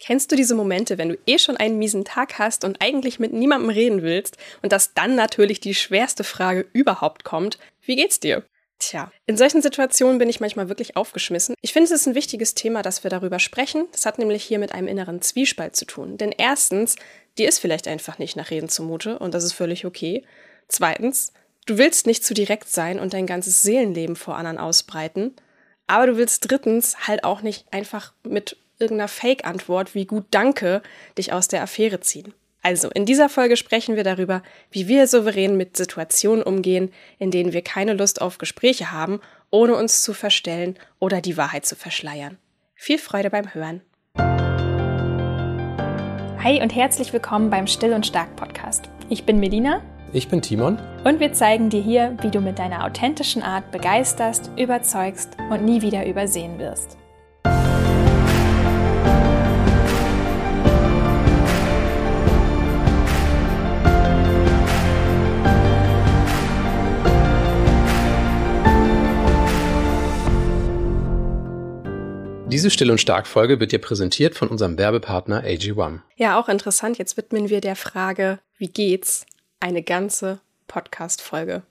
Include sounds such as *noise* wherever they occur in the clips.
Kennst du diese Momente, wenn du eh schon einen miesen Tag hast und eigentlich mit niemandem reden willst und dass dann natürlich die schwerste Frage überhaupt kommt, wie geht's dir? Tja, in solchen Situationen bin ich manchmal wirklich aufgeschmissen. Ich finde, es ist ein wichtiges Thema, dass wir darüber sprechen. Das hat nämlich hier mit einem inneren Zwiespalt zu tun. Denn erstens, dir ist vielleicht einfach nicht nach Reden zumute und das ist völlig okay. Zweitens, du willst nicht zu direkt sein und dein ganzes Seelenleben vor anderen ausbreiten. Aber du willst drittens halt auch nicht einfach mit irgendeiner Fake-Antwort wie gut Danke dich aus der Affäre ziehen. Also, in dieser Folge sprechen wir darüber, wie wir souverän mit Situationen umgehen, in denen wir keine Lust auf Gespräche haben, ohne uns zu verstellen oder die Wahrheit zu verschleiern. Viel Freude beim Hören. Hi und herzlich willkommen beim Still und Stark Podcast. Ich bin Melina. Ich bin Timon. Und wir zeigen dir hier, wie du mit deiner authentischen Art begeisterst, überzeugst und nie wieder übersehen wirst. Diese Still- und Stark-Folge wird dir präsentiert von unserem Werbepartner AG1. Ja, auch interessant. Jetzt widmen wir der Frage, wie geht's, eine ganze Podcast-Folge.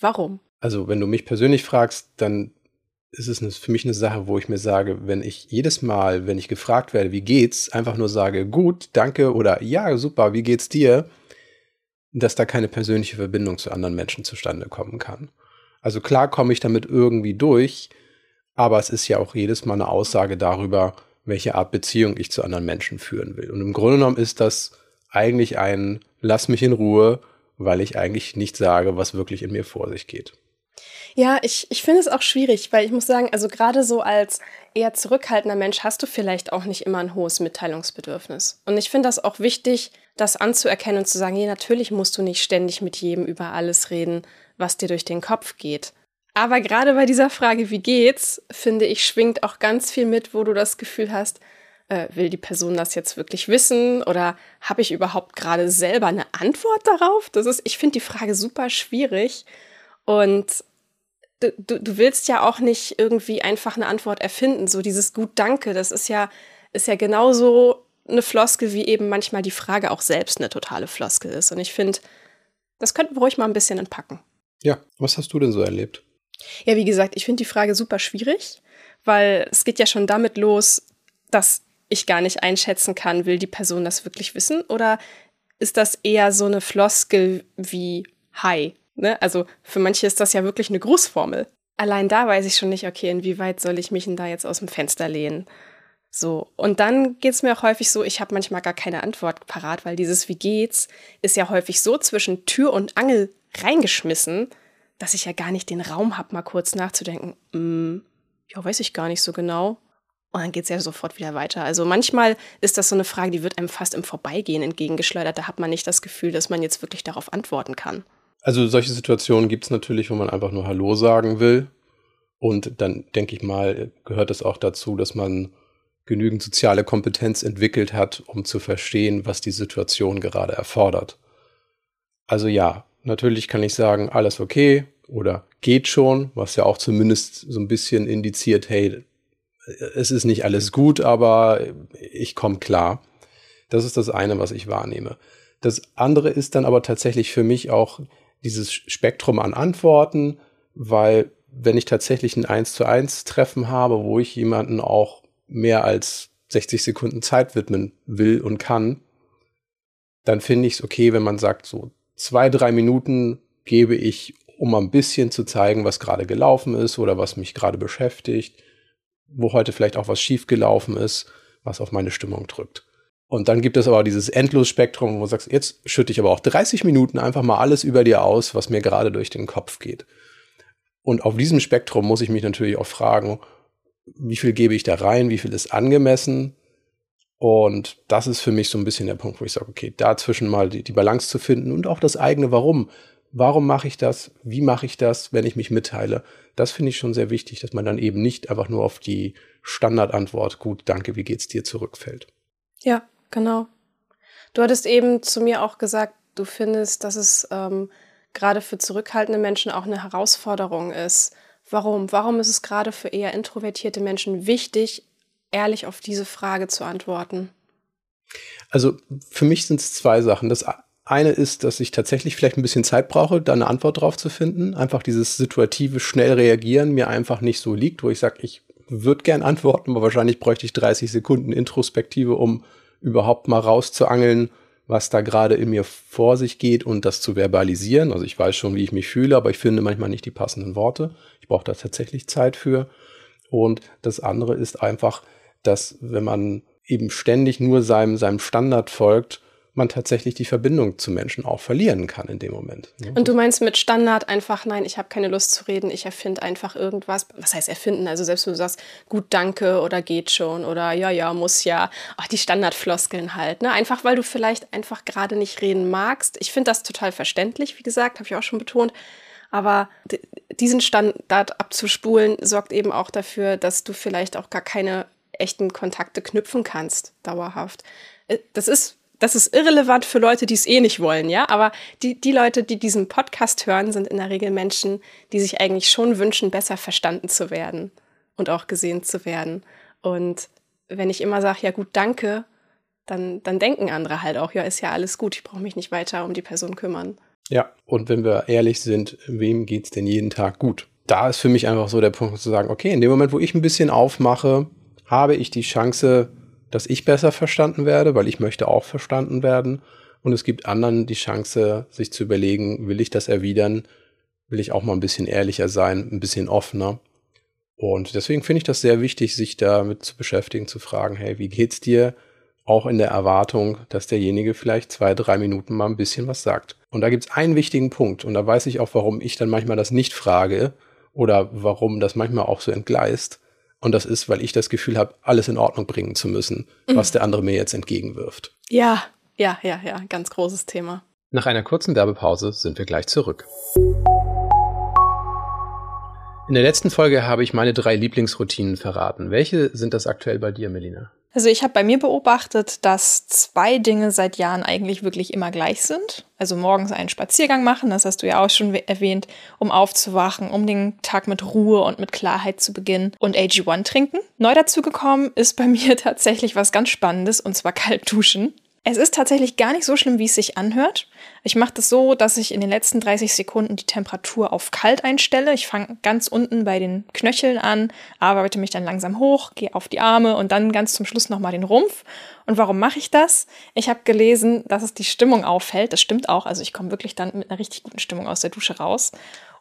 Warum? Also, wenn du mich persönlich fragst, dann ist es für mich eine Sache, wo ich mir sage, wenn ich jedes Mal, wenn ich gefragt werde, wie geht's, einfach nur sage, gut, danke oder ja, super, wie geht's dir, dass da keine persönliche Verbindung zu anderen Menschen zustande kommen kann. Also klar komme ich damit irgendwie durch, aber es ist ja auch jedes Mal eine Aussage darüber, welche Art Beziehung ich zu anderen Menschen führen will. Und im Grunde genommen ist das eigentlich ein Lass mich in Ruhe, weil ich eigentlich nicht sage, was wirklich in mir vor sich geht. Ja, ich, ich finde es auch schwierig, weil ich muss sagen, also gerade so als eher zurückhaltender Mensch hast du vielleicht auch nicht immer ein hohes Mitteilungsbedürfnis. Und ich finde das auch wichtig, das anzuerkennen und zu sagen, ja, natürlich musst du nicht ständig mit jedem über alles reden, was dir durch den Kopf geht. Aber gerade bei dieser Frage, wie geht's, finde ich, schwingt auch ganz viel mit, wo du das Gefühl hast, äh, will die Person das jetzt wirklich wissen oder habe ich überhaupt gerade selber eine Antwort darauf? Das ist, ich finde die Frage super schwierig und du, du, du willst ja auch nicht irgendwie einfach eine Antwort erfinden. So dieses Gut Danke, das ist ja, ist ja genauso eine Floskel, wie eben manchmal die Frage auch selbst eine totale Floskel ist. Und ich finde, das könnten wir ruhig mal ein bisschen entpacken. Ja, was hast du denn so erlebt? Ja, wie gesagt, ich finde die Frage super schwierig, weil es geht ja schon damit los, dass ich gar nicht einschätzen kann, will die Person das wirklich wissen oder ist das eher so eine Floskel wie Hi? Ne? Also für manche ist das ja wirklich eine Grußformel. Allein da weiß ich schon nicht, okay, inwieweit soll ich mich denn da jetzt aus dem Fenster lehnen? So, und dann geht es mir auch häufig so, ich habe manchmal gar keine Antwort parat, weil dieses Wie geht's ist ja häufig so zwischen Tür und Angel reingeschmissen, dass ich ja gar nicht den Raum habe, mal kurz nachzudenken. Mm, ja, weiß ich gar nicht so genau. Und dann geht es ja sofort wieder weiter. Also manchmal ist das so eine Frage, die wird einem fast im Vorbeigehen entgegengeschleudert. Da hat man nicht das Gefühl, dass man jetzt wirklich darauf antworten kann. Also solche Situationen gibt es natürlich, wo man einfach nur Hallo sagen will. Und dann denke ich mal, gehört es auch dazu, dass man genügend soziale Kompetenz entwickelt hat, um zu verstehen, was die Situation gerade erfordert. Also ja, Natürlich kann ich sagen, alles okay oder geht schon, was ja auch zumindest so ein bisschen indiziert, hey, es ist nicht alles gut, aber ich komme klar. Das ist das eine, was ich wahrnehme. Das andere ist dann aber tatsächlich für mich auch dieses Spektrum an Antworten, weil wenn ich tatsächlich ein 1 zu 1 Treffen habe, wo ich jemanden auch mehr als 60 Sekunden Zeit widmen will und kann, dann finde ich es okay, wenn man sagt, so zwei, drei Minuten gebe ich, um ein bisschen zu zeigen, was gerade gelaufen ist oder was mich gerade beschäftigt, wo heute vielleicht auch was schiefgelaufen ist, was auf meine Stimmung drückt. Und dann gibt es aber dieses Endlosspektrum, wo du sagst, jetzt schütte ich aber auch 30 Minuten einfach mal alles über dir aus, was mir gerade durch den Kopf geht. Und auf diesem Spektrum muss ich mich natürlich auch fragen, wie viel gebe ich da rein, wie viel ist angemessen, und das ist für mich so ein bisschen der Punkt, wo ich sage, okay, dazwischen mal die, die Balance zu finden und auch das eigene Warum. Warum mache ich das? Wie mache ich das, wenn ich mich mitteile? Das finde ich schon sehr wichtig, dass man dann eben nicht einfach nur auf die Standardantwort, gut, danke, wie geht's dir, zurückfällt. Ja, genau. Du hattest eben zu mir auch gesagt, du findest, dass es ähm, gerade für zurückhaltende Menschen auch eine Herausforderung ist. Warum? Warum ist es gerade für eher introvertierte Menschen wichtig, ehrlich auf diese Frage zu antworten? Also für mich sind es zwei Sachen. Das eine ist, dass ich tatsächlich vielleicht ein bisschen Zeit brauche, da eine Antwort drauf zu finden. Einfach dieses situative, schnell reagieren mir einfach nicht so liegt, wo ich sage, ich würde gern antworten, aber wahrscheinlich bräuchte ich 30 Sekunden Introspektive, um überhaupt mal rauszuangeln, was da gerade in mir vor sich geht und das zu verbalisieren. Also ich weiß schon, wie ich mich fühle, aber ich finde manchmal nicht die passenden Worte. Ich brauche da tatsächlich Zeit für. Und das andere ist einfach, dass wenn man eben ständig nur seinem, seinem Standard folgt, man tatsächlich die Verbindung zu Menschen auch verlieren kann in dem Moment. Ne? Und du meinst mit Standard einfach, nein, ich habe keine Lust zu reden, ich erfinde einfach irgendwas. Was heißt erfinden? Also selbst wenn du sagst, gut, danke oder geht schon oder ja, ja, muss ja. Ach, die Standardfloskeln halt. Ne? Einfach, weil du vielleicht einfach gerade nicht reden magst. Ich finde das total verständlich, wie gesagt, habe ich auch schon betont. Aber diesen Standard abzuspulen sorgt eben auch dafür, dass du vielleicht auch gar keine echten Kontakte knüpfen kannst, dauerhaft. Äh, das ist das ist irrelevant für Leute, die es eh nicht wollen, ja. Aber die, die Leute, die diesen Podcast hören, sind in der Regel Menschen, die sich eigentlich schon wünschen, besser verstanden zu werden und auch gesehen zu werden. Und wenn ich immer sage, ja gut, danke, dann, dann denken andere halt auch, ja, ist ja alles gut, ich brauche mich nicht weiter um die Person kümmern. Ja, und wenn wir ehrlich sind, wem geht es denn jeden Tag gut? Da ist für mich einfach so der Punkt zu sagen, okay, in dem Moment, wo ich ein bisschen aufmache, habe ich die Chance, dass ich besser verstanden werde, weil ich möchte auch verstanden werden. Und es gibt anderen die Chance, sich zu überlegen, will ich das erwidern? Will ich auch mal ein bisschen ehrlicher sein, ein bisschen offener? Und deswegen finde ich das sehr wichtig, sich damit zu beschäftigen, zu fragen, hey, wie geht's dir? Auch in der Erwartung, dass derjenige vielleicht zwei, drei Minuten mal ein bisschen was sagt. Und da gibt es einen wichtigen Punkt. Und da weiß ich auch, warum ich dann manchmal das nicht frage oder warum das manchmal auch so entgleist. Und das ist, weil ich das Gefühl habe, alles in Ordnung bringen zu müssen, mhm. was der andere mir jetzt entgegenwirft. Ja, ja, ja, ja, ganz großes Thema. Nach einer kurzen Werbepause sind wir gleich zurück. In der letzten Folge habe ich meine drei Lieblingsroutinen verraten. Welche sind das aktuell bei dir, Melina? Also ich habe bei mir beobachtet, dass zwei Dinge seit Jahren eigentlich wirklich immer gleich sind. Also morgens einen Spaziergang machen, das hast du ja auch schon erwähnt, um aufzuwachen, um den Tag mit Ruhe und mit Klarheit zu beginnen und AG1 trinken. Neu dazu gekommen ist bei *laughs* mir tatsächlich was ganz Spannendes und zwar kalt duschen. Es ist tatsächlich gar nicht so schlimm, wie es sich anhört. Ich mache das so, dass ich in den letzten 30 Sekunden die Temperatur auf kalt einstelle. Ich fange ganz unten bei den Knöcheln an, arbeite mich dann langsam hoch, gehe auf die Arme und dann ganz zum Schluss nochmal den Rumpf. Und warum mache ich das? Ich habe gelesen, dass es die Stimmung auffällt. Das stimmt auch. Also ich komme wirklich dann mit einer richtig guten Stimmung aus der Dusche raus.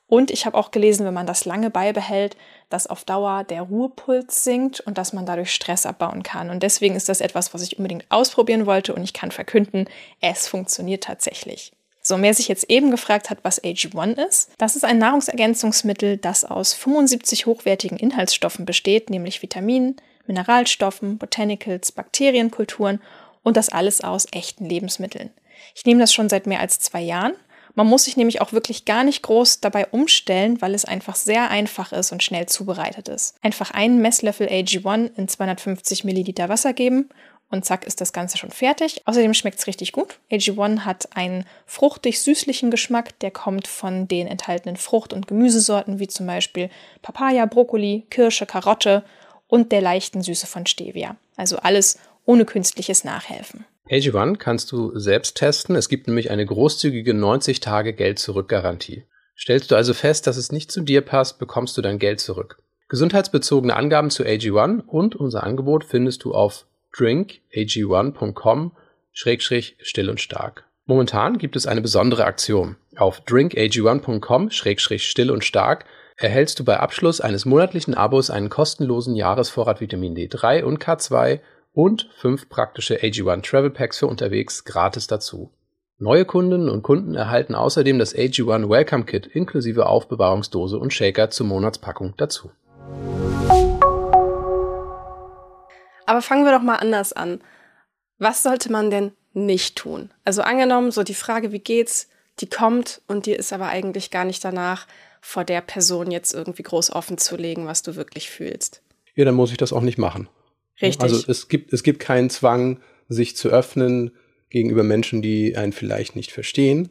Und ich habe auch gelesen, wenn man das lange beibehält, dass auf Dauer der Ruhepuls sinkt und dass man dadurch Stress abbauen kann. Und deswegen ist das etwas, was ich unbedingt ausprobieren wollte und ich kann verkünden, es funktioniert tatsächlich. So, wer sich jetzt eben gefragt hat, was AG1 ist, das ist ein Nahrungsergänzungsmittel, das aus 75 hochwertigen Inhaltsstoffen besteht, nämlich Vitaminen, Mineralstoffen, Botanicals, Bakterienkulturen und das alles aus echten Lebensmitteln. Ich nehme das schon seit mehr als zwei Jahren man muss sich nämlich auch wirklich gar nicht groß dabei umstellen, weil es einfach sehr einfach ist und schnell zubereitet ist. Einfach einen Messlöffel AG1 in 250 Milliliter Wasser geben und zack ist das Ganze schon fertig. Außerdem schmeckt es richtig gut. AG1 hat einen fruchtig-süßlichen Geschmack, der kommt von den enthaltenen Frucht- und Gemüsesorten wie zum Beispiel Papaya, Brokkoli, Kirsche, Karotte und der leichten Süße von Stevia. Also alles ohne künstliches Nachhelfen. AG1 kannst du selbst testen. Es gibt nämlich eine großzügige 90 Tage Geld-Zurück-Garantie. Stellst du also fest, dass es nicht zu dir passt, bekommst du dein Geld zurück. Gesundheitsbezogene Angaben zu AG1 und unser Angebot findest du auf drinkag1.com still und stark. Momentan gibt es eine besondere Aktion. Auf drinkag1.com still und stark erhältst du bei Abschluss eines monatlichen Abos einen kostenlosen Jahresvorrat Vitamin D3 und K2 und fünf praktische AG1 Travel Packs für unterwegs gratis dazu. Neue Kundinnen und Kunden erhalten außerdem das AG1 Welcome Kit inklusive Aufbewahrungsdose und Shaker zur Monatspackung dazu. Aber fangen wir doch mal anders an. Was sollte man denn nicht tun? Also angenommen, so die Frage, wie geht's, die kommt und dir ist aber eigentlich gar nicht danach, vor der Person jetzt irgendwie groß offen zu legen, was du wirklich fühlst. Ja, dann muss ich das auch nicht machen. Richtig. Also es gibt, es gibt keinen Zwang, sich zu öffnen gegenüber Menschen, die einen vielleicht nicht verstehen.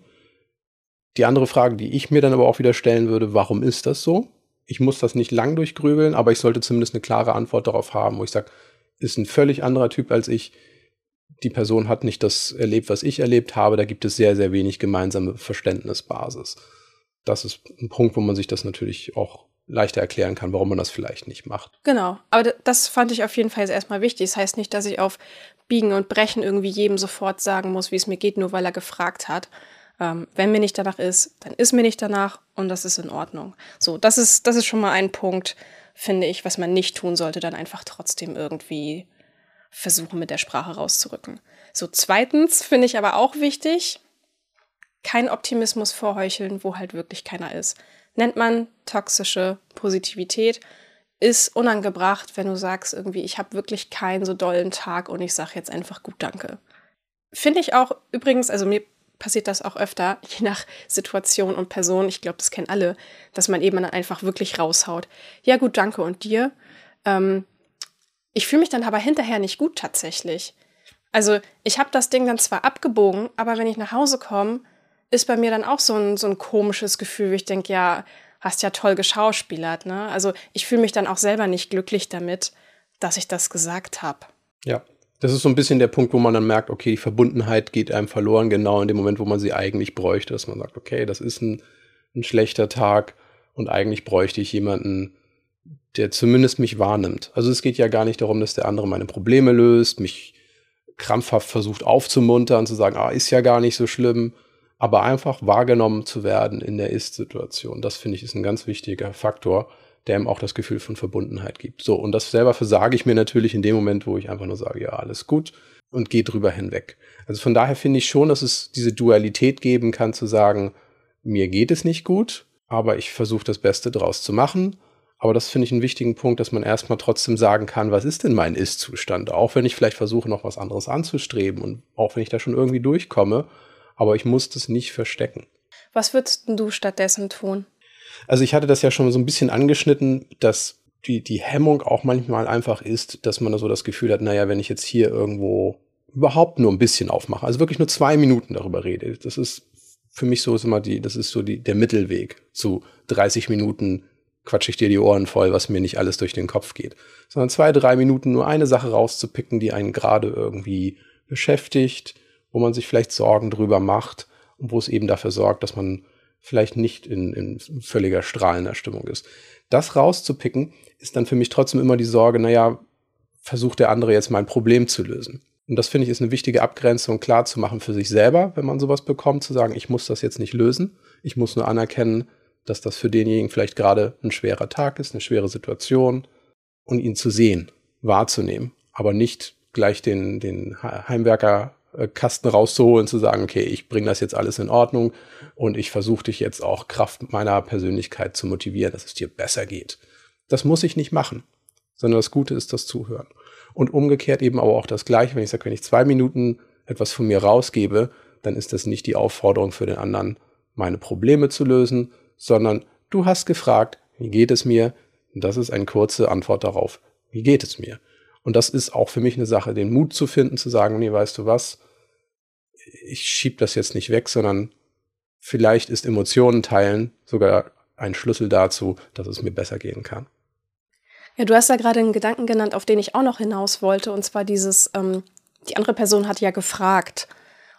Die andere Frage, die ich mir dann aber auch wieder stellen würde, warum ist das so? Ich muss das nicht lang durchgrübeln, aber ich sollte zumindest eine klare Antwort darauf haben, wo ich sage, ist ein völlig anderer Typ als ich. die Person hat nicht das erlebt, was ich erlebt habe, da gibt es sehr, sehr wenig gemeinsame Verständnisbasis. Das ist ein Punkt, wo man sich das natürlich auch leichter erklären kann, warum man das vielleicht nicht macht. Genau, aber das fand ich auf jeden Fall erstmal wichtig. Das heißt nicht, dass ich auf Biegen und Brechen irgendwie jedem sofort sagen muss, wie es mir geht, nur weil er gefragt hat. Ähm, wenn mir nicht danach ist, dann ist mir nicht danach und das ist in Ordnung. So, das ist, das ist schon mal ein Punkt, finde ich, was man nicht tun sollte, dann einfach trotzdem irgendwie versuchen, mit der Sprache rauszurücken. So, zweitens finde ich aber auch wichtig, kein Optimismus vorheucheln, wo halt wirklich keiner ist. Nennt man toxische Positivität, ist unangebracht, wenn du sagst, irgendwie, ich habe wirklich keinen so dollen Tag und ich sage jetzt einfach gut Danke. Finde ich auch übrigens, also mir passiert das auch öfter, *laughs* je nach Situation und Person, ich glaube, das kennen alle, dass man eben dann einfach wirklich raushaut. Ja gut, danke und dir. Ähm, ich fühle mich dann aber hinterher nicht gut tatsächlich. Also ich habe das Ding dann zwar abgebogen, aber wenn ich nach Hause komme, ist bei mir dann auch so ein, so ein komisches Gefühl, wie ich denke, ja, hast ja toll geschauspielert. Ne? Also ich fühle mich dann auch selber nicht glücklich damit, dass ich das gesagt habe. Ja, das ist so ein bisschen der Punkt, wo man dann merkt, okay, die Verbundenheit geht einem verloren, genau in dem Moment, wo man sie eigentlich bräuchte, dass man sagt, okay, das ist ein, ein schlechter Tag und eigentlich bräuchte ich jemanden, der zumindest mich wahrnimmt. Also es geht ja gar nicht darum, dass der andere meine Probleme löst, mich krampfhaft versucht aufzumuntern, zu sagen, ah, ist ja gar nicht so schlimm, aber einfach wahrgenommen zu werden in der Ist-Situation. Das finde ich ist ein ganz wichtiger Faktor, der ihm auch das Gefühl von Verbundenheit gibt. So, und das selber versage ich mir natürlich in dem Moment, wo ich einfach nur sage, ja, alles gut und gehe drüber hinweg. Also von daher finde ich schon, dass es diese Dualität geben kann, zu sagen, mir geht es nicht gut, aber ich versuche das Beste draus zu machen. Aber das finde ich einen wichtigen Punkt, dass man erstmal trotzdem sagen kann, was ist denn mein Ist-Zustand? Auch wenn ich vielleicht versuche, noch was anderes anzustreben und auch wenn ich da schon irgendwie durchkomme, aber ich muss das nicht verstecken. Was würdest du stattdessen tun? Also ich hatte das ja schon so ein bisschen angeschnitten, dass die, die Hemmung auch manchmal einfach ist, dass man so das Gefühl hat, naja, wenn ich jetzt hier irgendwo überhaupt nur ein bisschen aufmache, also wirklich nur zwei Minuten darüber rede, das ist für mich so ist immer die, das ist so die, der Mittelweg zu 30 Minuten quatsche ich dir die Ohren voll, was mir nicht alles durch den Kopf geht. Sondern zwei, drei Minuten nur eine Sache rauszupicken, die einen gerade irgendwie beschäftigt, wo man sich vielleicht Sorgen drüber macht und wo es eben dafür sorgt, dass man vielleicht nicht in, in völliger strahlender Stimmung ist. Das rauszupicken, ist dann für mich trotzdem immer die Sorge, naja, versucht der andere jetzt mein Problem zu lösen. Und das finde ich ist eine wichtige Abgrenzung klar zu machen für sich selber, wenn man sowas bekommt, zu sagen, ich muss das jetzt nicht lösen. Ich muss nur anerkennen, dass das für denjenigen vielleicht gerade ein schwerer Tag ist, eine schwere Situation und ihn zu sehen, wahrzunehmen, aber nicht gleich den, den Heimwerker Kasten rauszuholen, zu sagen, okay, ich bringe das jetzt alles in Ordnung und ich versuche dich jetzt auch Kraft meiner Persönlichkeit zu motivieren, dass es dir besser geht. Das muss ich nicht machen, sondern das Gute ist das Zuhören. Und umgekehrt eben aber auch das Gleiche, wenn ich sage, wenn ich zwei Minuten etwas von mir rausgebe, dann ist das nicht die Aufforderung für den anderen, meine Probleme zu lösen, sondern du hast gefragt, wie geht es mir? Und das ist eine kurze Antwort darauf, wie geht es mir? Und das ist auch für mich eine Sache, den Mut zu finden, zu sagen, nee, weißt du was, ich schieb das jetzt nicht weg, sondern vielleicht ist Emotionen teilen sogar ein Schlüssel dazu, dass es mir besser gehen kann. Ja, du hast da gerade einen Gedanken genannt, auf den ich auch noch hinaus wollte, und zwar dieses, ähm, die andere Person hat ja gefragt.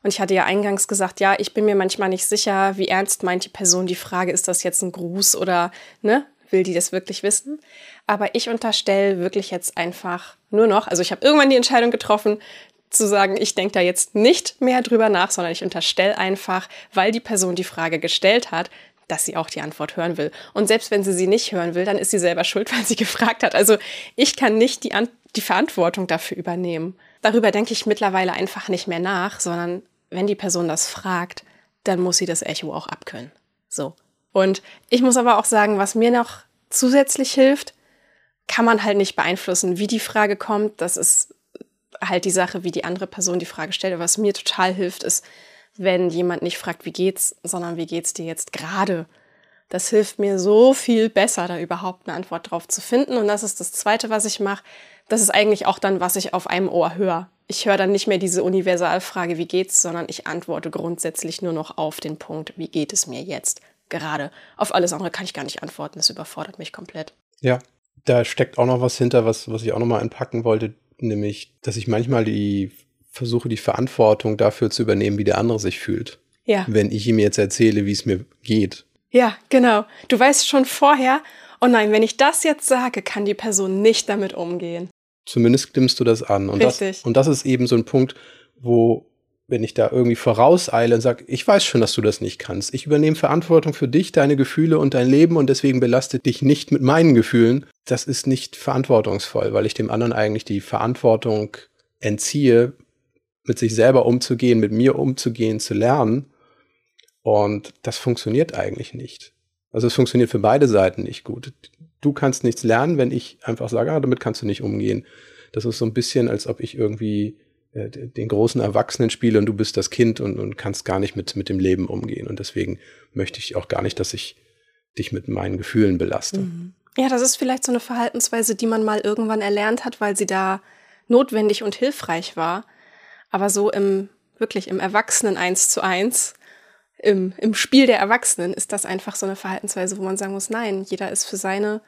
Und ich hatte ja eingangs gesagt, ja, ich bin mir manchmal nicht sicher, wie ernst meint die Person die Frage, ist das jetzt ein Gruß oder, ne, will die das wirklich wissen? Aber ich unterstelle wirklich jetzt einfach nur noch, also ich habe irgendwann die Entscheidung getroffen, zu sagen, ich denke da jetzt nicht mehr drüber nach, sondern ich unterstelle einfach, weil die Person die Frage gestellt hat, dass sie auch die Antwort hören will. Und selbst wenn sie sie nicht hören will, dann ist sie selber schuld, weil sie *laughs* gefragt hat. Also ich kann nicht die, An die Verantwortung dafür übernehmen. Darüber denke ich mittlerweile einfach nicht mehr nach, sondern wenn die Person das fragt, dann muss sie das Echo auch abkönnen. So. Und ich muss aber auch sagen, was mir noch zusätzlich hilft, kann man halt nicht beeinflussen, wie die Frage kommt. Das ist halt die Sache, wie die andere Person die Frage stellt. Was mir total hilft, ist, wenn jemand nicht fragt, wie geht's, sondern wie geht's dir jetzt gerade. Das hilft mir so viel besser, da überhaupt eine Antwort drauf zu finden. Und das ist das Zweite, was ich mache. Das ist eigentlich auch dann, was ich auf einem Ohr höre. Ich höre dann nicht mehr diese Universalfrage, wie geht's, sondern ich antworte grundsätzlich nur noch auf den Punkt, wie geht es mir jetzt gerade. Auf alles andere kann ich gar nicht antworten. Das überfordert mich komplett. Ja, da steckt auch noch was hinter, was, was ich auch noch mal einpacken wollte nämlich, dass ich manchmal die versuche die Verantwortung dafür zu übernehmen, wie der andere sich fühlt. Ja. Wenn ich ihm jetzt erzähle, wie es mir geht. Ja, genau. Du weißt schon vorher, oh nein, wenn ich das jetzt sage, kann die Person nicht damit umgehen. Zumindest stimmst du das an. Und Richtig. Das, und das ist eben so ein Punkt, wo, wenn ich da irgendwie vorauseile und sage, ich weiß schon, dass du das nicht kannst. Ich übernehme Verantwortung für dich, deine Gefühle und dein Leben und deswegen belastet dich nicht mit meinen Gefühlen. Das ist nicht verantwortungsvoll, weil ich dem anderen eigentlich die Verantwortung entziehe, mit sich selber umzugehen, mit mir umzugehen, zu lernen. Und das funktioniert eigentlich nicht. Also es funktioniert für beide Seiten nicht gut. Du kannst nichts lernen, wenn ich einfach sage, ah, damit kannst du nicht umgehen. Das ist so ein bisschen, als ob ich irgendwie äh, den großen Erwachsenen spiele und du bist das Kind und, und kannst gar nicht mit, mit dem Leben umgehen. Und deswegen möchte ich auch gar nicht, dass ich dich mit meinen Gefühlen belaste. Mhm. Ja, das ist vielleicht so eine Verhaltensweise, die man mal irgendwann erlernt hat, weil sie da notwendig und hilfreich war. Aber so im, wirklich im Erwachsenen eins zu eins, im, im Spiel der Erwachsenen ist das einfach so eine Verhaltensweise, wo man sagen muss, nein, jeder ist für seine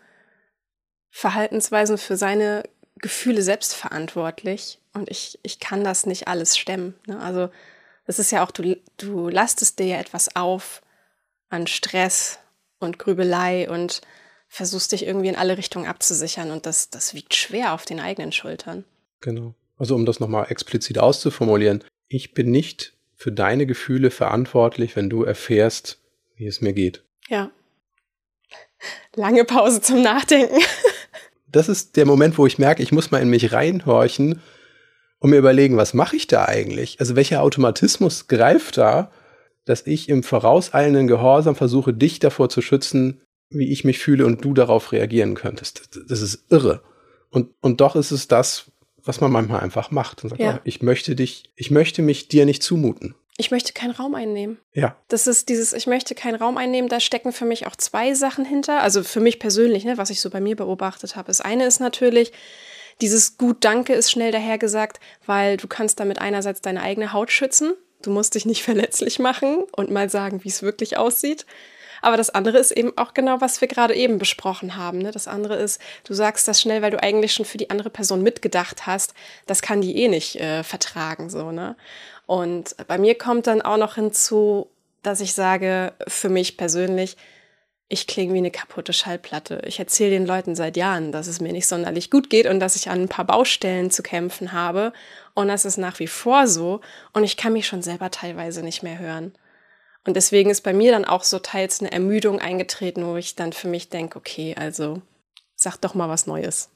Verhaltensweisen, für seine Gefühle selbst verantwortlich. Und ich, ich kann das nicht alles stemmen. Ne? Also das ist ja auch, du, du lastest dir ja etwas auf an Stress und Grübelei und versuchst dich irgendwie in alle Richtungen abzusichern und das, das wiegt schwer auf den eigenen Schultern. Genau. Also um das nochmal explizit auszuformulieren, ich bin nicht für deine Gefühle verantwortlich, wenn du erfährst, wie es mir geht. Ja. Lange Pause zum Nachdenken. *laughs* Das ist der Moment, wo ich merke, ich muss mal in mich reinhorchen und mir überlegen, was mache ich da eigentlich? Also welcher Automatismus greift da, dass ich im vorauseilenden Gehorsam versuche, dich davor zu schützen, wie ich mich fühle und du darauf reagieren könntest. Das, ist irre. Und, und doch ist es das, was man manchmal einfach macht und sagt, Ja. oh, ich möchte dich, ich möchte mich dir nicht zumuten. Ich möchte keinen Raum einnehmen. Ja, Das ist dieses, ich möchte keinen Raum einnehmen, da stecken für mich auch zwei Sachen hinter. Also für mich persönlich, ne, was ich so bei mir beobachtet habe. Das eine ist natürlich, dieses Gut Danke ist schnell dahergesagt, weil du kannst damit einerseits deine eigene Haut schützen. Du musst dich nicht *laughs* verletzlich machen und mal sagen, wie es wirklich aussieht. Aber das andere ist eben auch genau, was wir gerade eben besprochen haben. Ne? Das andere ist, du sagst das schnell, weil du eigentlich schon für die andere Person mitgedacht hast. Das kann die eh nicht äh, vertragen, so, ne? Und bei mir kommt dann auch noch hinzu, dass ich sage, für mich persönlich, ich klinge wie eine kaputte Schallplatte. Ich erzähle den Leuten seit Jahren, dass es mir nicht sonderlich gut geht und dass ich an ein paar Baustellen zu kämpfen habe. Und das ist nach wie vor so. Und ich kann mich schon selber teilweise nicht mehr hören. Und deswegen ist bei mir dann auch so teils eine Ermüdung eingetreten, wo ich dann für mich denke, okay, also sag doch mal was Neues.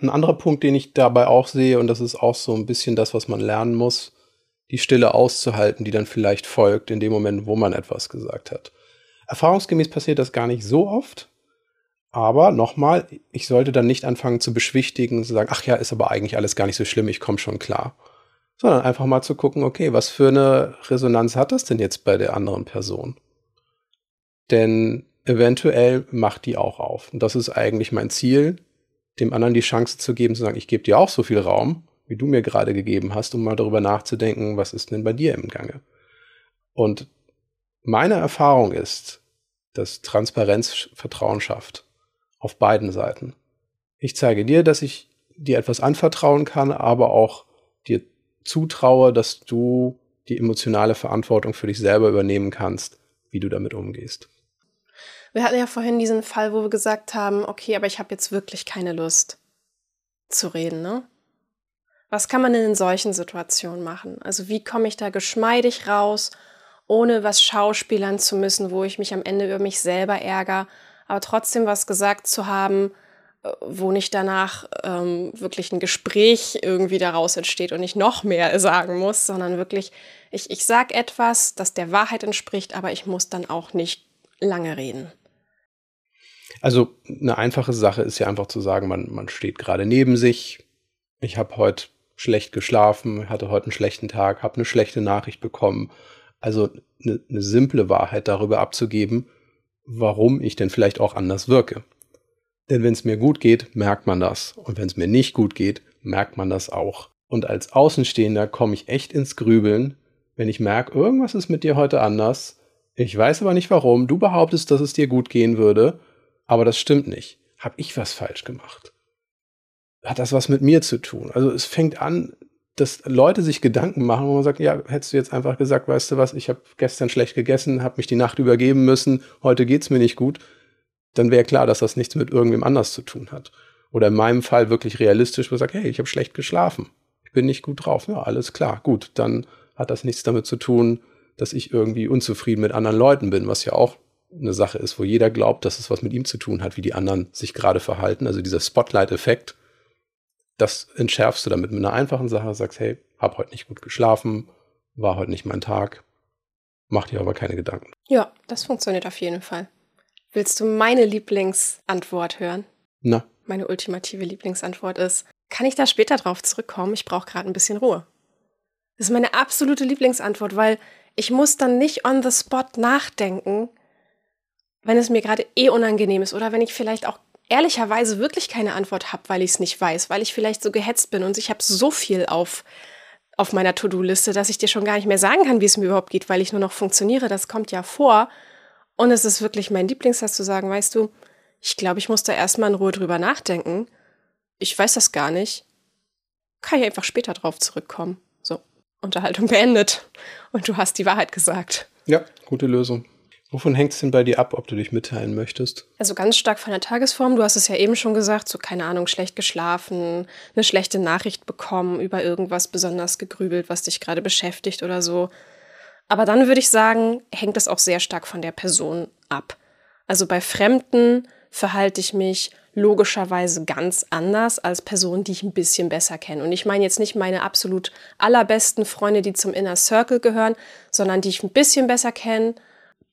Ein anderer Punkt, den ich dabei auch sehe, und das ist auch so ein bisschen das, was man lernen muss, die Stille auszuhalten, die dann vielleicht folgt in dem Moment, wo man etwas gesagt hat. Erfahrungsgemäß passiert das gar nicht so oft, aber nochmal, ich sollte dann nicht anfangen zu beschwichtigen, zu sagen, ach ja, ist aber eigentlich alles gar nicht so schlimm, ich komme schon klar. Sondern einfach mal zu gucken, okay, was für eine Resonanz hat das denn jetzt bei der anderen Person? Denn eventuell macht die auch auf. Und das ist eigentlich mein Ziel, dem anderen die Chance zu geben, zu sagen, ich gebe dir auch so viel Raum, wie du mir gerade gegeben hast, um mal darüber nachzudenken, was ist denn bei dir im Gange. Und meine Erfahrung ist, dass Transparenz Vertrauen schafft. Auf beiden Seiten. Ich zeige dir, dass ich dir etwas anvertrauen kann, aber auch dir zutraue, dass du die emotionale Verantwortung für dich selber übernehmen kannst, wie du damit umgehst. Wir hatten ja vorhin diesen Fall, wo wir gesagt haben, okay, aber ich habe jetzt wirklich keine Lust zu reden, ne? Was kann man denn in solchen Situationen machen? Also wie komme ich da geschmeidig raus, ohne was schauspielern zu müssen, wo ich mich am Ende über mich selber ärgere, aber trotzdem was gesagt zu haben, äh, wo nicht danach ähm, wirklich ein Gespräch irgendwie daraus entsteht und ich noch mehr *laughs* sagen muss, sondern wirklich, ich, ich sag etwas, das der Wahrheit entspricht, aber ich muss dann auch nicht lange reden. Also eine einfache Sache ist ja einfach zu sagen, man, man steht gerade neben sich. Ich habe heute schlecht geschlafen, hatte heute einen schlechten Tag, habe eine schlechte Nachricht bekommen. Also eine, eine simple Wahrheit darüber abzugeben, warum ich denn vielleicht auch anders wirke. Denn wenn es mir gut geht, merkt man das. Und wenn es mir nicht gut geht, merkt man das auch. Und als Außenstehender komme ich echt ins Grübeln, wenn ich merke, irgendwas ist mit dir heute anders. Ich weiß aber nicht warum. Du behauptest, dass es dir gut gehen würde, aber das stimmt nicht. Hab ich was falsch gemacht? Hat das was mit mir zu tun? Also es fängt an, dass Leute sich Gedanken machen, wo man sagt, ja, hättest du jetzt einfach gesagt, weißt du was, ich habe gestern schlecht gegessen, habe mich die Nacht übergeben müssen, heute geht's mir nicht gut, dann wäre klar, dass das nichts mit irgendwem anders zu tun hat. Oder in meinem Fall wirklich realistisch, wo ich sage, hey, ich habe schlecht geschlafen, ich bin nicht gut drauf. Ja, alles klar, gut, dann hat das nichts damit zu tun, dass ich irgendwie unzufrieden mit anderen Leuten bin, was ja auch eine Sache ist, wo jeder glaubt, dass es was mit ihm zu tun hat, wie die anderen sich gerade verhalten. Also dieser Spotlight-Effekt, das entschärfst du damit mit einer einfachen Sache, sagst, hey, hab heute nicht gut geschlafen, war heute nicht mein Tag, mach dir aber keine Gedanken. Ja, das funktioniert auf jeden Fall. Willst du meine Lieblingsantwort hören? Na. Meine ultimative Lieblingsantwort ist, kann ich da später drauf zurückkommen? Ich brauche gerade ein bisschen Ruhe. Das ist meine absolute Lieblingsantwort, weil ich muss dann nicht on the spot nachdenken, wenn es mir gerade eh unangenehm ist oder wenn ich vielleicht auch ehrlicherweise wirklich keine Antwort habe, weil ich es nicht weiß, weil ich vielleicht so gehetzt bin und ich habe so viel auf, auf meiner To-Do-Liste, dass ich dir schon gar nicht mehr sagen kann, wie es mir überhaupt geht, weil ich nur noch funktioniere. Das kommt ja vor. Und es ist wirklich mein Lieblingssatz zu sagen, weißt du, ich glaube, ich muss da erstmal in Ruhe drüber nachdenken. Ich weiß das gar nicht. Kann ich einfach später drauf zurückkommen. So, Unterhaltung beendet. Und du hast die Wahrheit gesagt. Ja, gute Lösung. Wovon hängt es denn bei dir ab, ob du dich mitteilen möchtest? Also ganz stark von der Tagesform. Du hast es ja eben schon gesagt, so keine Ahnung, schlecht geschlafen, eine schlechte Nachricht bekommen, über irgendwas besonders gegrübelt, was dich gerade beschäftigt oder so. Aber dann würde ich sagen, hängt es auch sehr stark von der Person ab. Also bei Fremden verhalte ich mich logischerweise ganz anders als Personen, die ich ein bisschen besser kenne. Und ich meine jetzt nicht meine absolut allerbesten Freunde, die zum Inner Circle gehören, sondern die ich ein bisschen besser kenne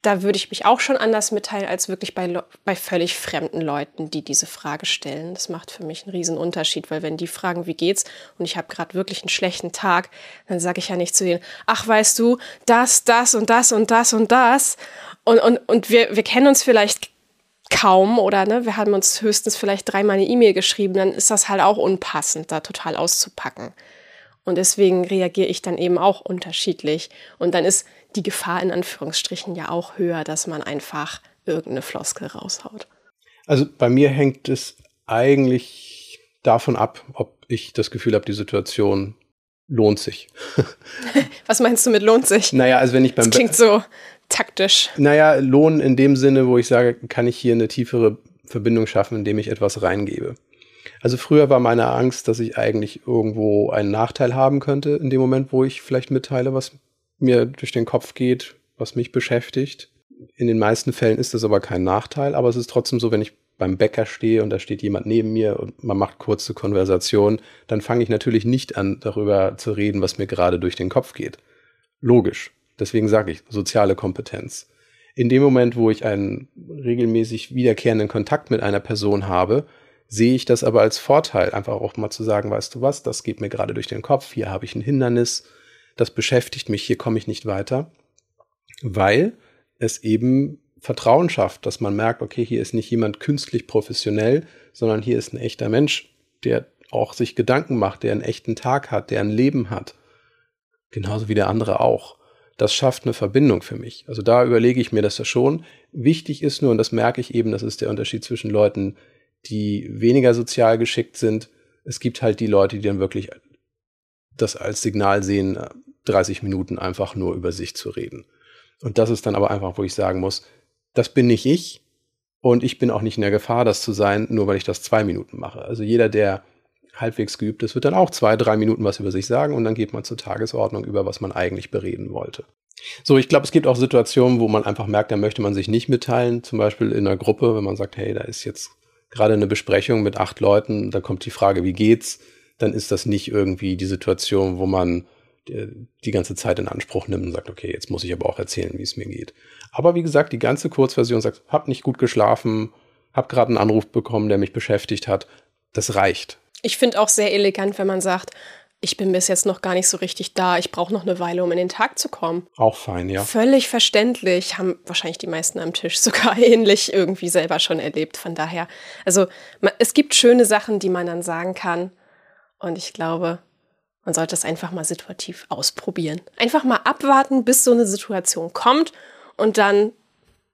da würde ich mich auch schon anders mitteilen als wirklich bei, bei völlig fremden Leuten, die diese Frage stellen. Das macht für mich einen riesen Unterschied, weil wenn die fragen, wie geht's und ich habe gerade wirklich einen schlechten Tag, dann sage ich ja nicht zu denen, ach weißt du, das, das und das und das und das und, und, und wir, wir kennen uns vielleicht kaum oder ne, wir haben uns höchstens vielleicht dreimal eine E-Mail geschrieben, dann ist das halt auch unpassend, da total auszupacken. Und deswegen reagiere ich dann eben auch unterschiedlich. Und dann ist die Gefahr in Anführungsstrichen ja auch höher, dass man einfach irgendeine Floskel raushaut. Also bei mir hängt es eigentlich davon ab, ob ich das Gefühl habe, die Situation lohnt sich. *laughs* Was meinst du mit lohnt sich? Naja, also wenn ich beim das klingt so taktisch. Naja, lohnen in dem Sinne, wo ich sage, kann ich hier eine tiefere Verbindung schaffen, indem ich etwas reingebe. Also früher war meine Angst, dass ich eigentlich irgendwo einen Nachteil haben könnte in dem Moment, wo ich vielleicht mitteile, was mir durch den Kopf geht, was mich beschäftigt. In den meisten Fällen ist das aber kein Nachteil, aber es ist trotzdem so, wenn ich beim Bäcker stehe und da steht jemand neben mir und man macht kurze Konversation, dann fange ich natürlich nicht an, darüber zu reden, was mir gerade durch den Kopf geht. Logisch. Deswegen sage ich soziale Kompetenz. In dem Moment, wo ich einen regelmäßig wiederkehrenden Kontakt mit einer Person habe, sehe ich das aber als Vorteil, einfach auch mal zu sagen, weißt du was, das geht mir gerade durch den Kopf, hier habe ich ein Hindernis, das beschäftigt mich, hier komme ich nicht weiter, weil es eben Vertrauen schafft, dass man merkt, okay, hier ist nicht jemand künstlich professionell, sondern hier ist ein echter Mensch, der auch sich Gedanken macht, der einen echten Tag hat, der ein Leben hat. Genauso wie der andere auch. Das schafft eine Verbindung für mich. Also da überlege ich mir das ja schon. Wichtig ist nur, und das merke ich eben, das ist der Unterschied zwischen Leuten, die weniger sozial geschickt sind. Es gibt halt die Leute, die dann wirklich das als Signal sehen, 30 Minuten einfach nur über sich zu reden. Und das ist dann aber einfach, wo ich sagen muss, das bin nicht ich und ich bin auch nicht in der Gefahr, das zu sein, nur weil ich das zwei Minuten mache. Also jeder, der halbwegs geübt ist, wird dann auch zwei, drei Minuten was über sich sagen und dann geht man zur Tagesordnung über, was man eigentlich bereden wollte. So, ich glaube, es gibt auch Situationen, wo man einfach merkt, da möchte man sich nicht mitteilen, zum Beispiel in einer Gruppe, wenn man sagt, hey, da ist jetzt gerade eine Besprechung mit acht Leuten, da kommt die Frage, wie geht's, dann ist das nicht irgendwie die Situation, wo man äh, die ganze Zeit in Anspruch nimmt und sagt, okay, jetzt muss ich aber auch erzählen, wie es mir geht. Aber wie gesagt, die ganze Kurzversion sagt, hab nicht gut geschlafen, hab gerade einen Anruf bekommen, der mich beschäftigt hat. Das reicht. Ich finde auch sehr elegant, wenn man sagt, ich bin bis jetzt noch gar nicht so richtig da, ich brauche noch eine Weile, um in den Tag zu kommen. Auch fein, ja. Völlig verständlich, haben wahrscheinlich die meisten am Tisch *laughs* sogar ähnlich irgendwie selber schon erlebt. Von daher, also es gibt schöne Sachen, die man dann sagen kann. Und ich glaube, man sollte es einfach mal situativ ausprobieren. Einfach mal abwarten, bis so eine Situation kommt und dann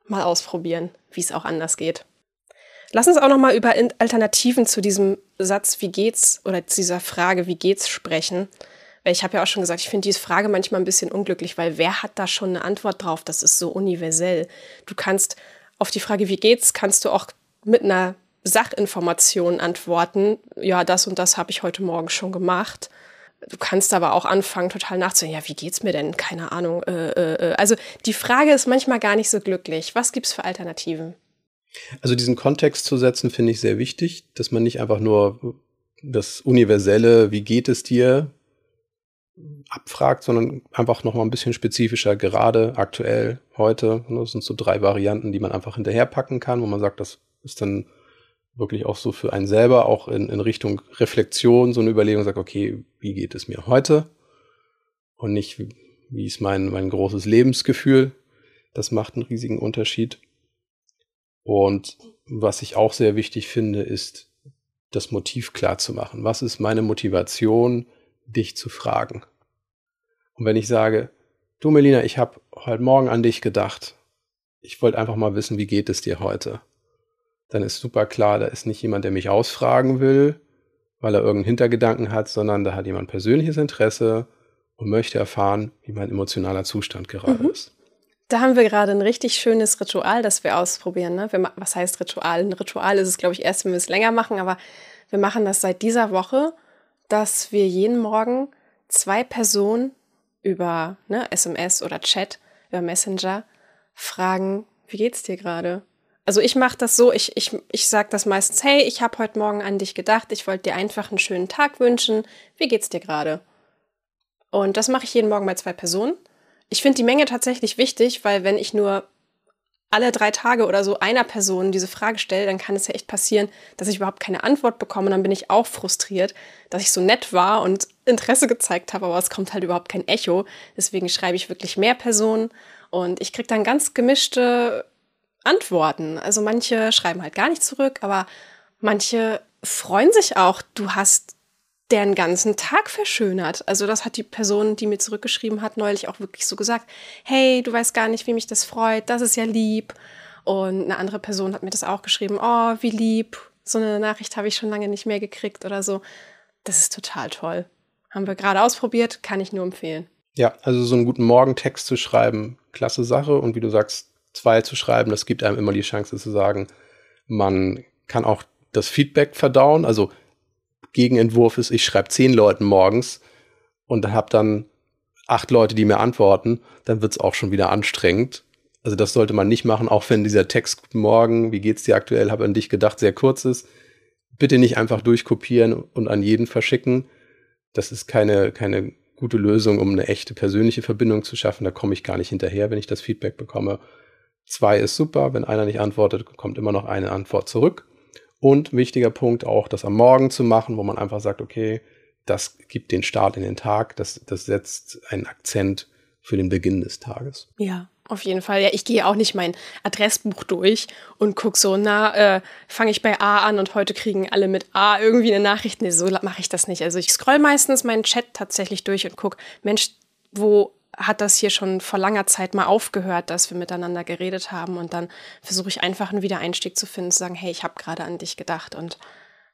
mal ausprobieren, wie es auch anders geht. Lass uns auch noch mal über Alternativen zu diesem Satz, wie geht's, oder zu dieser Frage, wie geht's, sprechen. Ich habe ja auch schon gesagt, ich finde diese Frage manchmal ein bisschen unglücklich, weil wer hat da schon eine Antwort drauf? Das ist so universell. Du kannst auf die Frage, wie geht's, kannst du auch mit einer Sachinformation antworten. Ja, das und das habe ich heute Morgen schon gemacht. Du kannst aber auch anfangen, total nachzudenken, ja, wie geht's mir denn? Keine Ahnung. Äh, äh, äh. Also die Frage ist manchmal gar nicht so glücklich. Was gibt's für Alternativen? Also diesen Kontext zu setzen, finde ich sehr wichtig, dass man nicht einfach nur das universelle, wie geht es dir, abfragt, sondern einfach noch mal ein bisschen spezifischer, gerade aktuell, heute. Das sind so drei Varianten, die man einfach hinterherpacken kann, wo man sagt, das ist dann wirklich auch so für einen selber, auch in, in Richtung Reflexion, so eine Überlegung, sagt, okay, wie geht es mir heute? Und nicht, wie ist mein, mein großes Lebensgefühl? Das macht einen riesigen Unterschied. Und was ich auch sehr wichtig finde, ist, das Motiv klar zu machen. Was ist meine Motivation, dich zu fragen? Und wenn ich sage, du Melina, ich habe heute Morgen an dich gedacht. Ich wollte einfach mal wissen, wie geht es dir heute? Dann ist super klar, da ist nicht jemand, der mich ausfragen will, weil er irgendeinen Hintergedanken hat, sondern da hat jemand persönliches Interesse und möchte erfahren, wie mein emotionaler Zustand gerade mhm. ist. Da haben wir gerade ein richtig schönes Ritual, das wir ausprobieren. Ne? Wir, was heißt Ritual? Ein Ritual ist es, glaube ich, erst, wenn wir es länger machen, aber wir machen das seit dieser Woche, dass wir jeden Morgen zwei Personen über ne, SMS oder Chat, über Messenger fragen, wie geht's dir gerade? Also ich mache das so, ich, ich, ich sage das meistens, hey, ich habe heute Morgen an dich gedacht, ich wollte dir einfach einen schönen Tag wünschen, wie geht's dir gerade? Und das mache ich jeden Morgen bei zwei Personen. Ich finde die Menge tatsächlich wichtig, weil wenn ich nur alle drei Tage oder so einer Person diese Frage stelle, dann kann es ja echt passieren, dass ich überhaupt keine Antwort bekomme. Dann bin ich auch frustriert, dass ich so nett war und Interesse gezeigt habe, aber es kommt halt überhaupt kein Echo. Deswegen schreibe ich wirklich mehr Personen und ich kriege dann ganz gemischte Antworten. Also manche schreiben halt gar nicht zurück, aber manche freuen sich auch. Du hast deren ganzen Tag verschönert. Also das hat die Person, die mir zurückgeschrieben hat, neulich auch wirklich so gesagt. Hey, du weißt gar nicht, wie mich das freut. Das ist ja lieb. Und eine andere Person hat mir das auch geschrieben. Oh, wie lieb. So eine Nachricht habe ich schon lange nicht mehr gekriegt oder so. Das ist total toll. Haben wir gerade ausprobiert, kann ich nur empfehlen. Ja, also so einen guten Morgentext zu schreiben, klasse Sache. Und wie du sagst, zwei zu schreiben, das gibt einem immer die Chance zu sagen, man kann auch das Feedback verdauen. Also Gegenentwurf ist, ich schreibe zehn Leuten morgens und habe dann acht Leute, die mir antworten, dann wird es auch schon wieder anstrengend. Also das sollte man nicht machen, auch wenn dieser Text Guten Morgen, wie geht's dir aktuell, habe an dich gedacht, sehr kurz ist. Bitte nicht einfach durchkopieren und an jeden verschicken. Das ist keine, keine gute Lösung, um eine echte persönliche Verbindung zu schaffen. Da komme ich gar nicht hinterher, wenn ich das Feedback bekomme. Zwei ist super, wenn einer nicht antwortet, kommt immer noch eine Antwort zurück. Und wichtiger Punkt auch, das am Morgen zu machen, wo man einfach sagt, okay, das gibt den Start in den Tag, das, das setzt einen Akzent für den Beginn des Tages. Ja, auf jeden Fall. Ja, ich gehe auch nicht mein Adressbuch durch und gucke so, na, äh, fange ich bei A an und heute kriegen alle mit A irgendwie eine Nachricht. Nee, so mache ich das nicht. Also ich scroll meistens meinen Chat tatsächlich durch und gucke, Mensch, wo hat das hier schon vor langer Zeit mal aufgehört, dass wir miteinander geredet haben und dann versuche ich einfach einen Wiedereinstieg zu finden, zu sagen, hey, ich habe gerade an dich gedacht und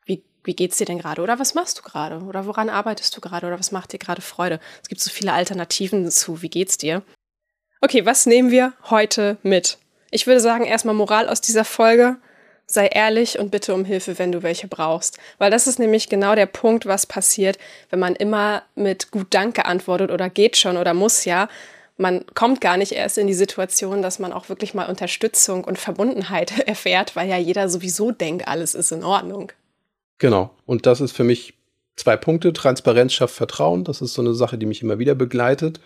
wie, wie geht's dir denn gerade oder was machst du gerade oder woran arbeitest du gerade oder was macht dir gerade Freude? Es gibt so viele Alternativen zu, wie geht's dir? Okay, was nehmen wir heute mit? Ich würde sagen, erstmal Moral aus dieser Folge sei ehrlich und bitte um Hilfe, wenn du welche brauchst. Weil das ist nämlich genau der Punkt, was passiert, wenn man immer mit gut Danke antwortet oder geht schon oder muss ja. Man kommt gar nicht erst in die Situation, dass man auch wirklich mal Unterstützung und Verbundenheit *laughs* erfährt, weil ja jeder sowieso denkt, alles ist in Ordnung. Genau. Und das ist für mich zwei Punkte. Transparenz schafft Vertrauen. Das ist so eine Sache, die mich immer wieder begleitet.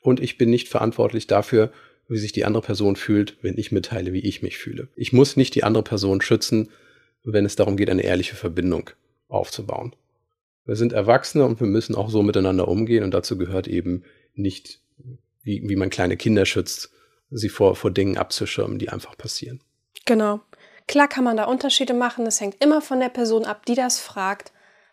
Und ich bin nicht verantwortlich dafür, wie sich die andere Person fühlt, wenn ich mitteile, wie ich mich fühle. Ich muss nicht die andere Person schützen, wenn es darum geht, eine ehrliche Verbindung aufzubauen. Wir sind Erwachsene und wir müssen auch so miteinander umgehen und dazu gehört eben nicht, wie, wie man kleine Kinder schützt, sie vor, vor Dingen abzuschirmen, die einfach passieren. Genau. Klar kann man da Unterschiede machen. Es hängt immer von der Person ab, die das fragt.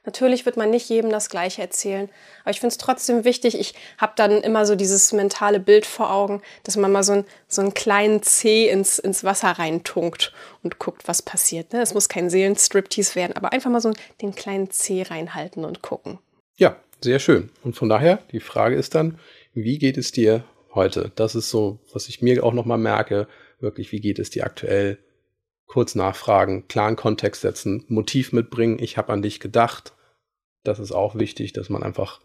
Natürlich wird man nicht jedem das Gleiche erzählen, aber ich finde es trotzdem wichtig. Ich habe dann immer so dieses mentale Bild vor Augen, dass man mal so, ein, so einen kleinen Zeh ins, ins Wasser reintunkt und guckt, was passiert. Ne? Es muss kein Seelenstriptease werden, aber einfach mal so den kleinen Zeh reinhalten und gucken. Ja, sehr schön. Und von daher, die Frage ist dann, wie geht es dir heute? Das ist so, was ich mir auch nochmal merke, wirklich, wie geht es dir aktuell? Kurz nachfragen, klaren Kontext setzen, Motiv mitbringen, ich habe an dich gedacht. Das ist auch wichtig, dass man einfach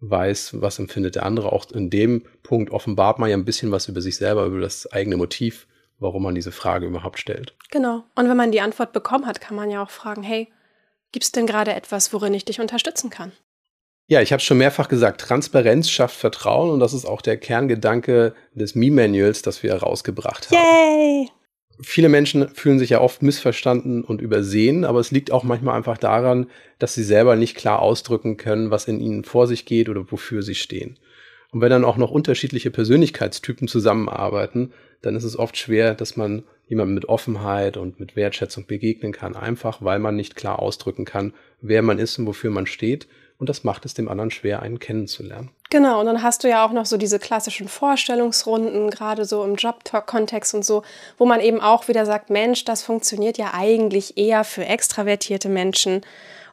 weiß, was empfindet der andere. Auch in dem Punkt offenbart man ja ein bisschen was über sich selber, über das eigene Motiv, warum man diese Frage überhaupt stellt. Genau. Und wenn man die Antwort bekommen hat, kann man ja auch fragen, hey, gibt es denn gerade etwas, worin ich dich unterstützen kann? Ja, ich habe schon mehrfach gesagt, Transparenz schafft Vertrauen und das ist auch der Kerngedanke des Me-Manuals, das wir herausgebracht haben. Yay! Viele Menschen fühlen sich ja oft missverstanden und übersehen, aber es liegt auch manchmal einfach daran, dass sie selber nicht klar ausdrücken können, was in ihnen vor sich geht oder wofür sie stehen. Und wenn dann auch noch unterschiedliche Persönlichkeitstypen zusammenarbeiten, dann ist es oft schwer, dass man jemandem mit Offenheit und mit Wertschätzung begegnen kann, einfach weil man nicht klar ausdrücken kann, wer man ist und wofür man steht und das macht es dem anderen schwer, einen kennenzulernen. Genau, und dann hast du ja auch noch so diese klassischen Vorstellungsrunden, gerade so im Job-Talk-Kontext und so, wo man eben auch wieder sagt, Mensch, das funktioniert ja eigentlich eher für extravertierte Menschen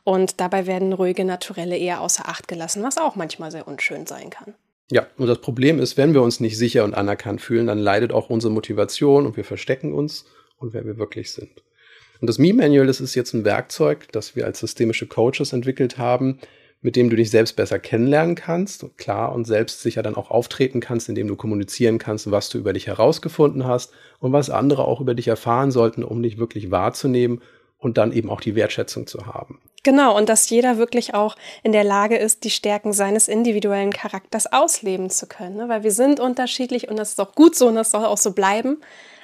und dabei werden ruhige Naturelle eher außer Acht gelassen, was auch manchmal sehr unschön sein kann. Ja, und das Problem ist, wenn wir uns nicht sicher und anerkannt fühlen, dann leidet auch unsere Motivation und wir verstecken uns und wer wir wirklich sind. Und das Me-Manual, das ist jetzt ein Werkzeug, das wir als systemische Coaches entwickelt haben, mit dem du dich selbst besser kennenlernen kannst, klar und selbstsicher dann auch auftreten kannst, indem du kommunizieren kannst, was du über dich herausgefunden hast und was andere auch über dich erfahren sollten, um dich wirklich wahrzunehmen und dann eben auch die Wertschätzung zu haben. Genau, und dass jeder wirklich auch in der Lage ist, die Stärken seines individuellen Charakters ausleben zu können. Ne? Weil wir sind unterschiedlich und das ist auch gut so und das soll auch so bleiben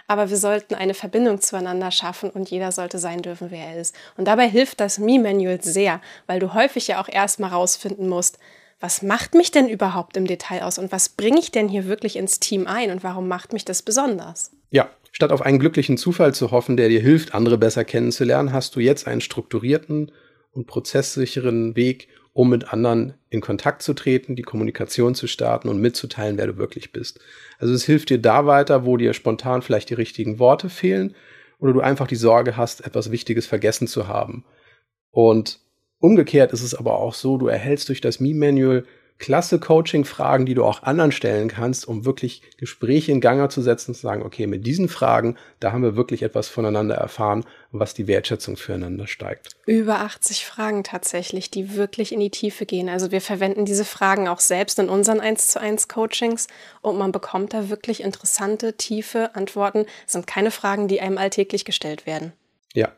aber wir sollten eine Verbindung zueinander schaffen und jeder sollte sein dürfen, wer er ist. Und dabei hilft das Me-Manual sehr, weil du häufig ja auch erstmal rausfinden musst, was macht mich denn überhaupt im Detail aus und was bringe ich denn hier wirklich ins Team ein und warum macht mich das besonders? Ja, statt auf einen glücklichen Zufall zu hoffen, der dir hilft, andere besser kennenzulernen, hast du jetzt einen strukturierten und prozesssicheren Weg, um mit anderen in Kontakt zu treten, die Kommunikation zu starten und mitzuteilen, wer du wirklich bist. Also es hilft dir da weiter, wo dir spontan vielleicht die richtigen Worte fehlen oder du einfach die Sorge hast, etwas Wichtiges vergessen zu haben. Und umgekehrt ist es aber auch so, du erhältst durch das Me-Manual klasse Coaching-Fragen, die du auch anderen stellen kannst, um wirklich Gespräche in Gange zu setzen und zu sagen, okay, mit diesen Fragen, da haben wir wirklich etwas voneinander erfahren, was die Wertschätzung füreinander steigt. Über 80 Fragen tatsächlich, die wirklich in die Tiefe gehen. Also wir verwenden diese Fragen auch selbst in unseren 1 zu 1 Coachings und man bekommt da wirklich interessante, tiefe Antworten. Das sind keine Fragen, die einem alltäglich gestellt werden. Ja,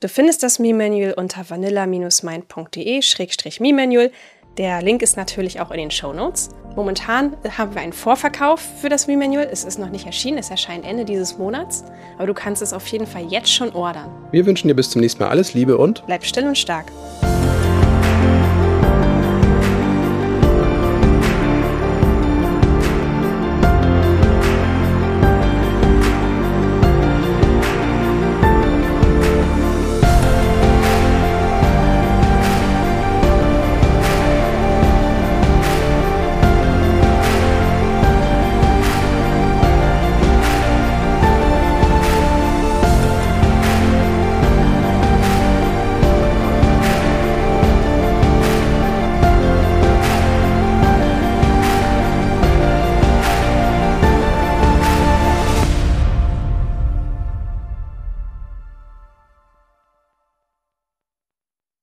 Du findest das Me-Manual unter vanilla-mind.de-me-manual. Der Link ist natürlich auch in den Show Notes. Momentan haben wir einen Vorverkauf für das Me-Manual. Es ist noch nicht erschienen, es erscheint Ende dieses Monats. Aber du kannst es auf jeden Fall jetzt schon ordern. Wir wünschen dir bis zum nächsten Mal alles Liebe und bleib still und stark.